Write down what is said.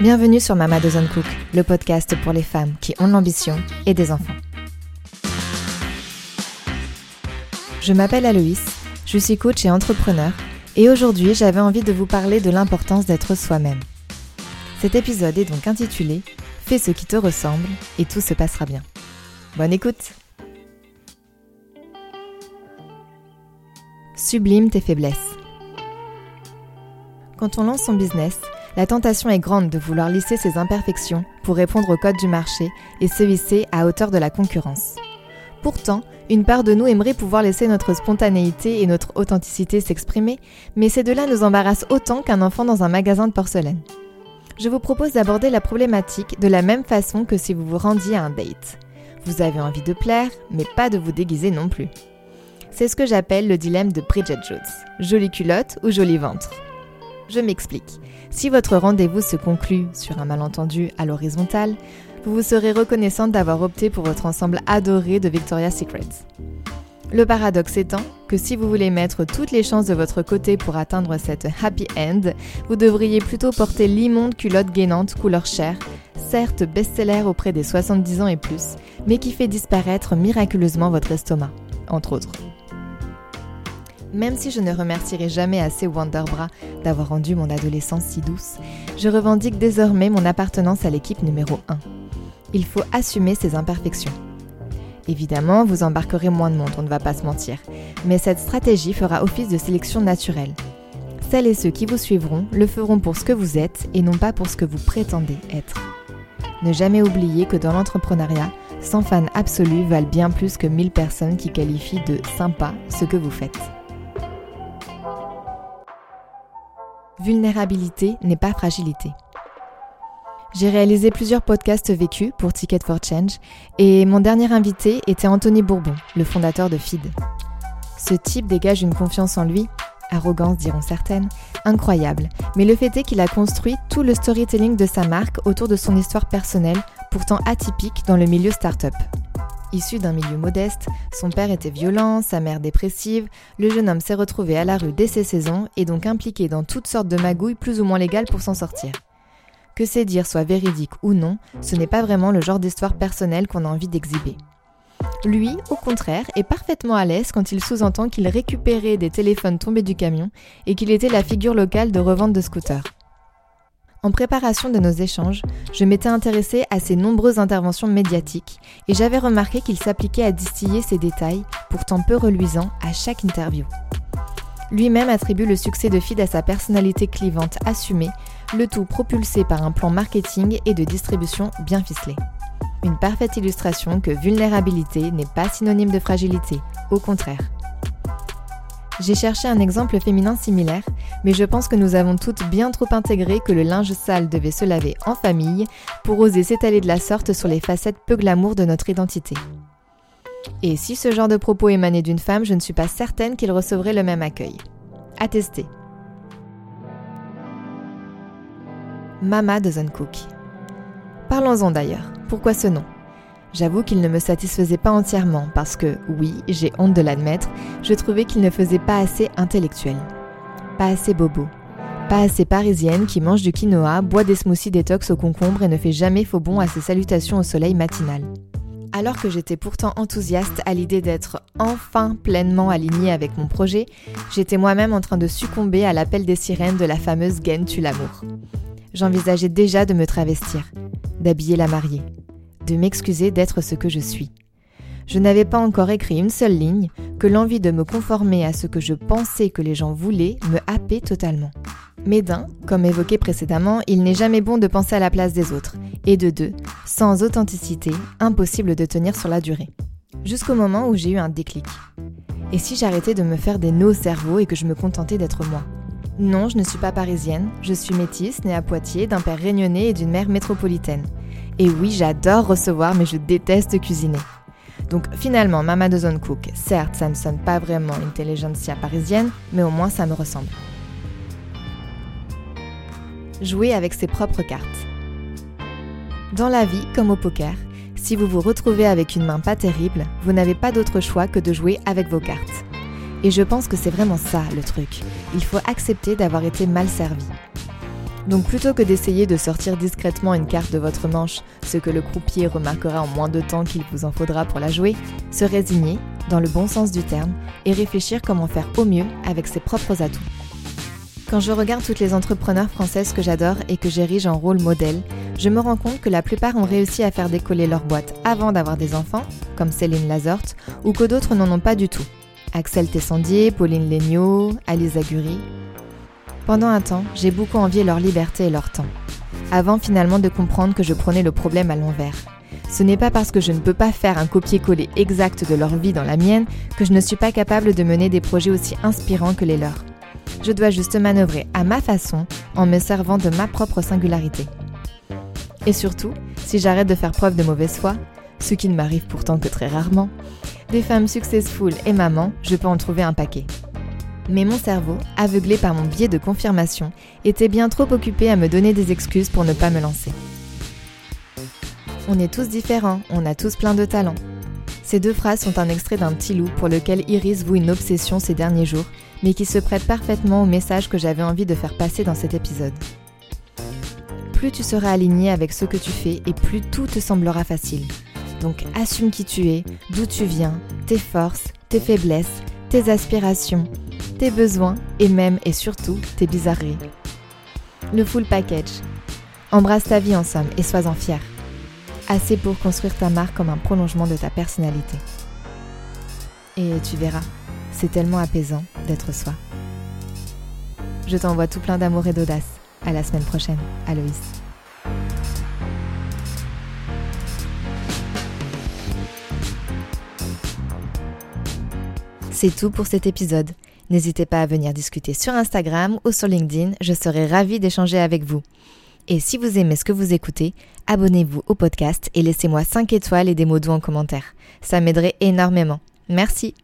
Bienvenue sur Mama Doesn't Cook, le podcast pour les femmes qui ont l'ambition et des enfants. Je m'appelle Aloïs, je suis coach et entrepreneur, et aujourd'hui j'avais envie de vous parler de l'importance d'être soi-même. Cet épisode est donc intitulé Fais ce qui te ressemble et tout se passera bien. Bonne écoute Sublime tes faiblesses. Quand on lance son business, la tentation est grande de vouloir lisser ses imperfections pour répondre au code du marché et se hisser à hauteur de la concurrence. Pourtant, une part de nous aimerait pouvoir laisser notre spontanéité et notre authenticité s'exprimer, mais ces deux-là nous embarrassent autant qu'un enfant dans un magasin de porcelaine. Je vous propose d'aborder la problématique de la même façon que si vous vous rendiez à un date. Vous avez envie de plaire, mais pas de vous déguiser non plus. C'est ce que j'appelle le dilemme de Bridget Jones. Jolie culotte ou joli ventre? Je m'explique. Si votre rendez-vous se conclut sur un malentendu à l'horizontale, vous vous serez reconnaissante d'avoir opté pour votre ensemble adoré de Victoria's Secret. Le paradoxe étant que si vous voulez mettre toutes les chances de votre côté pour atteindre cette happy end, vous devriez plutôt porter l'immonde culotte gainante couleur chair, certes best-seller auprès des 70 ans et plus, mais qui fait disparaître miraculeusement votre estomac, entre autres. Même si je ne remercierai jamais assez Wonderbra d'avoir rendu mon adolescence si douce, je revendique désormais mon appartenance à l'équipe numéro 1. Il faut assumer ses imperfections. Évidemment, vous embarquerez moins de monde, on ne va pas se mentir, mais cette stratégie fera office de sélection naturelle. Celles et ceux qui vous suivront le feront pour ce que vous êtes et non pas pour ce que vous prétendez être. Ne jamais oublier que dans l'entrepreneuriat, 100 fans absolus valent bien plus que 1000 personnes qui qualifient de sympa ce que vous faites. Vulnérabilité n'est pas fragilité. J'ai réalisé plusieurs podcasts vécus pour Ticket for Change et mon dernier invité était Anthony Bourbon, le fondateur de FID. Ce type dégage une confiance en lui, arrogance diront certaines, incroyable, mais le fait est qu'il a construit tout le storytelling de sa marque autour de son histoire personnelle, pourtant atypique dans le milieu startup. Issu d'un milieu modeste, son père était violent, sa mère dépressive, le jeune homme s'est retrouvé à la rue dès ses saisons et donc impliqué dans toutes sortes de magouilles plus ou moins légales pour s'en sortir. Que ces dires soient véridiques ou non, ce n'est pas vraiment le genre d'histoire personnelle qu'on a envie d'exhiber. Lui, au contraire, est parfaitement à l'aise quand il sous-entend qu'il récupérait des téléphones tombés du camion et qu'il était la figure locale de revente de scooters. En préparation de nos échanges, je m'étais intéressée à ses nombreuses interventions médiatiques et j'avais remarqué qu'il s'appliquait à distiller ces détails, pourtant peu reluisants, à chaque interview. Lui-même attribue le succès de Fid à sa personnalité clivante assumée, le tout propulsé par un plan marketing et de distribution bien ficelé. Une parfaite illustration que vulnérabilité n'est pas synonyme de fragilité, au contraire. J'ai cherché un exemple féminin similaire, mais je pense que nous avons toutes bien trop intégré que le linge sale devait se laver en famille pour oser s'étaler de la sorte sur les facettes peu glamour de notre identité. Et si ce genre de propos émanait d'une femme, je ne suis pas certaine qu'il recevrait le même accueil. À tester. Mama doesn't cook. Parlons-en d'ailleurs. Pourquoi ce nom? J'avoue qu'il ne me satisfaisait pas entièrement parce que, oui, j'ai honte de l'admettre, je trouvais qu'il ne faisait pas assez intellectuel. Pas assez bobo. Pas assez parisienne qui mange du quinoa, boit des smoothies détox au concombre et ne fait jamais faux bon à ses salutations au soleil matinal. Alors que j'étais pourtant enthousiaste à l'idée d'être enfin pleinement alignée avec mon projet, j'étais moi-même en train de succomber à l'appel des sirènes de la fameuse gaine tue l'amour. J'envisageais déjà de me travestir, d'habiller la mariée, de m'excuser d'être ce que je suis. Je n'avais pas encore écrit une seule ligne que l'envie de me conformer à ce que je pensais que les gens voulaient me happait totalement. Mais d'un, comme évoqué précédemment, il n'est jamais bon de penser à la place des autres. Et de deux, sans authenticité, impossible de tenir sur la durée. Jusqu'au moment où j'ai eu un déclic. Et si j'arrêtais de me faire des nœuds au cerveau et que je me contentais d'être moi? Non, je ne suis pas parisienne, je suis métisse, née à Poitiers, d'un père réunionnais et d'une mère métropolitaine. Et oui, j'adore recevoir, mais je déteste cuisiner. Donc finalement, Mama Doesn't Cook, certes, ça ne sonne pas vraiment intelligentsia parisienne, mais au moins ça me ressemble. Jouer avec ses propres cartes. Dans la vie, comme au poker, si vous vous retrouvez avec une main pas terrible, vous n'avez pas d'autre choix que de jouer avec vos cartes. Et je pense que c'est vraiment ça le truc. Il faut accepter d'avoir été mal servi. Donc plutôt que d'essayer de sortir discrètement une carte de votre manche, ce que le croupier remarquera en moins de temps qu'il vous en faudra pour la jouer, se résigner, dans le bon sens du terme, et réfléchir comment faire au mieux avec ses propres atouts. Quand je regarde toutes les entrepreneurs françaises que j'adore et que j'érige en rôle modèle, je me rends compte que la plupart ont réussi à faire décoller leur boîte avant d'avoir des enfants, comme Céline Lazorte, ou que d'autres n'en ont pas du tout. Axel Tessandier, Pauline Legnaud, Alice Aguri, pendant un temps, j'ai beaucoup envié leur liberté et leur temps, avant finalement de comprendre que je prenais le problème à l'envers. Ce n'est pas parce que je ne peux pas faire un copier-coller exact de leur vie dans la mienne que je ne suis pas capable de mener des projets aussi inspirants que les leurs. Je dois juste manœuvrer à ma façon en me servant de ma propre singularité. Et surtout, si j'arrête de faire preuve de mauvaise foi, ce qui ne m'arrive pourtant que très rarement, des femmes successful et mamans, je peux en trouver un paquet. Mais mon cerveau, aveuglé par mon biais de confirmation, était bien trop occupé à me donner des excuses pour ne pas me lancer. On est tous différents, on a tous plein de talents. Ces deux phrases sont un extrait d'un petit loup pour lequel Iris voue une obsession ces derniers jours, mais qui se prête parfaitement au message que j'avais envie de faire passer dans cet épisode. Plus tu seras aligné avec ce que tu fais et plus tout te semblera facile. Donc assume qui tu es, d'où tu viens, tes forces, tes faiblesses, tes aspirations, tes besoins et même et surtout tes bizarreries. Le full package. Embrasse ta vie en somme et sois-en fier. Assez pour construire ta marque comme un prolongement de ta personnalité. Et tu verras, c'est tellement apaisant d'être soi. Je t'envoie tout plein d'amour et d'audace. À la semaine prochaine, Aloïs. C'est tout pour cet épisode. N'hésitez pas à venir discuter sur Instagram ou sur LinkedIn, je serai ravie d'échanger avec vous. Et si vous aimez ce que vous écoutez, abonnez-vous au podcast et laissez-moi 5 étoiles et des mots doux en commentaire. Ça m'aiderait énormément. Merci.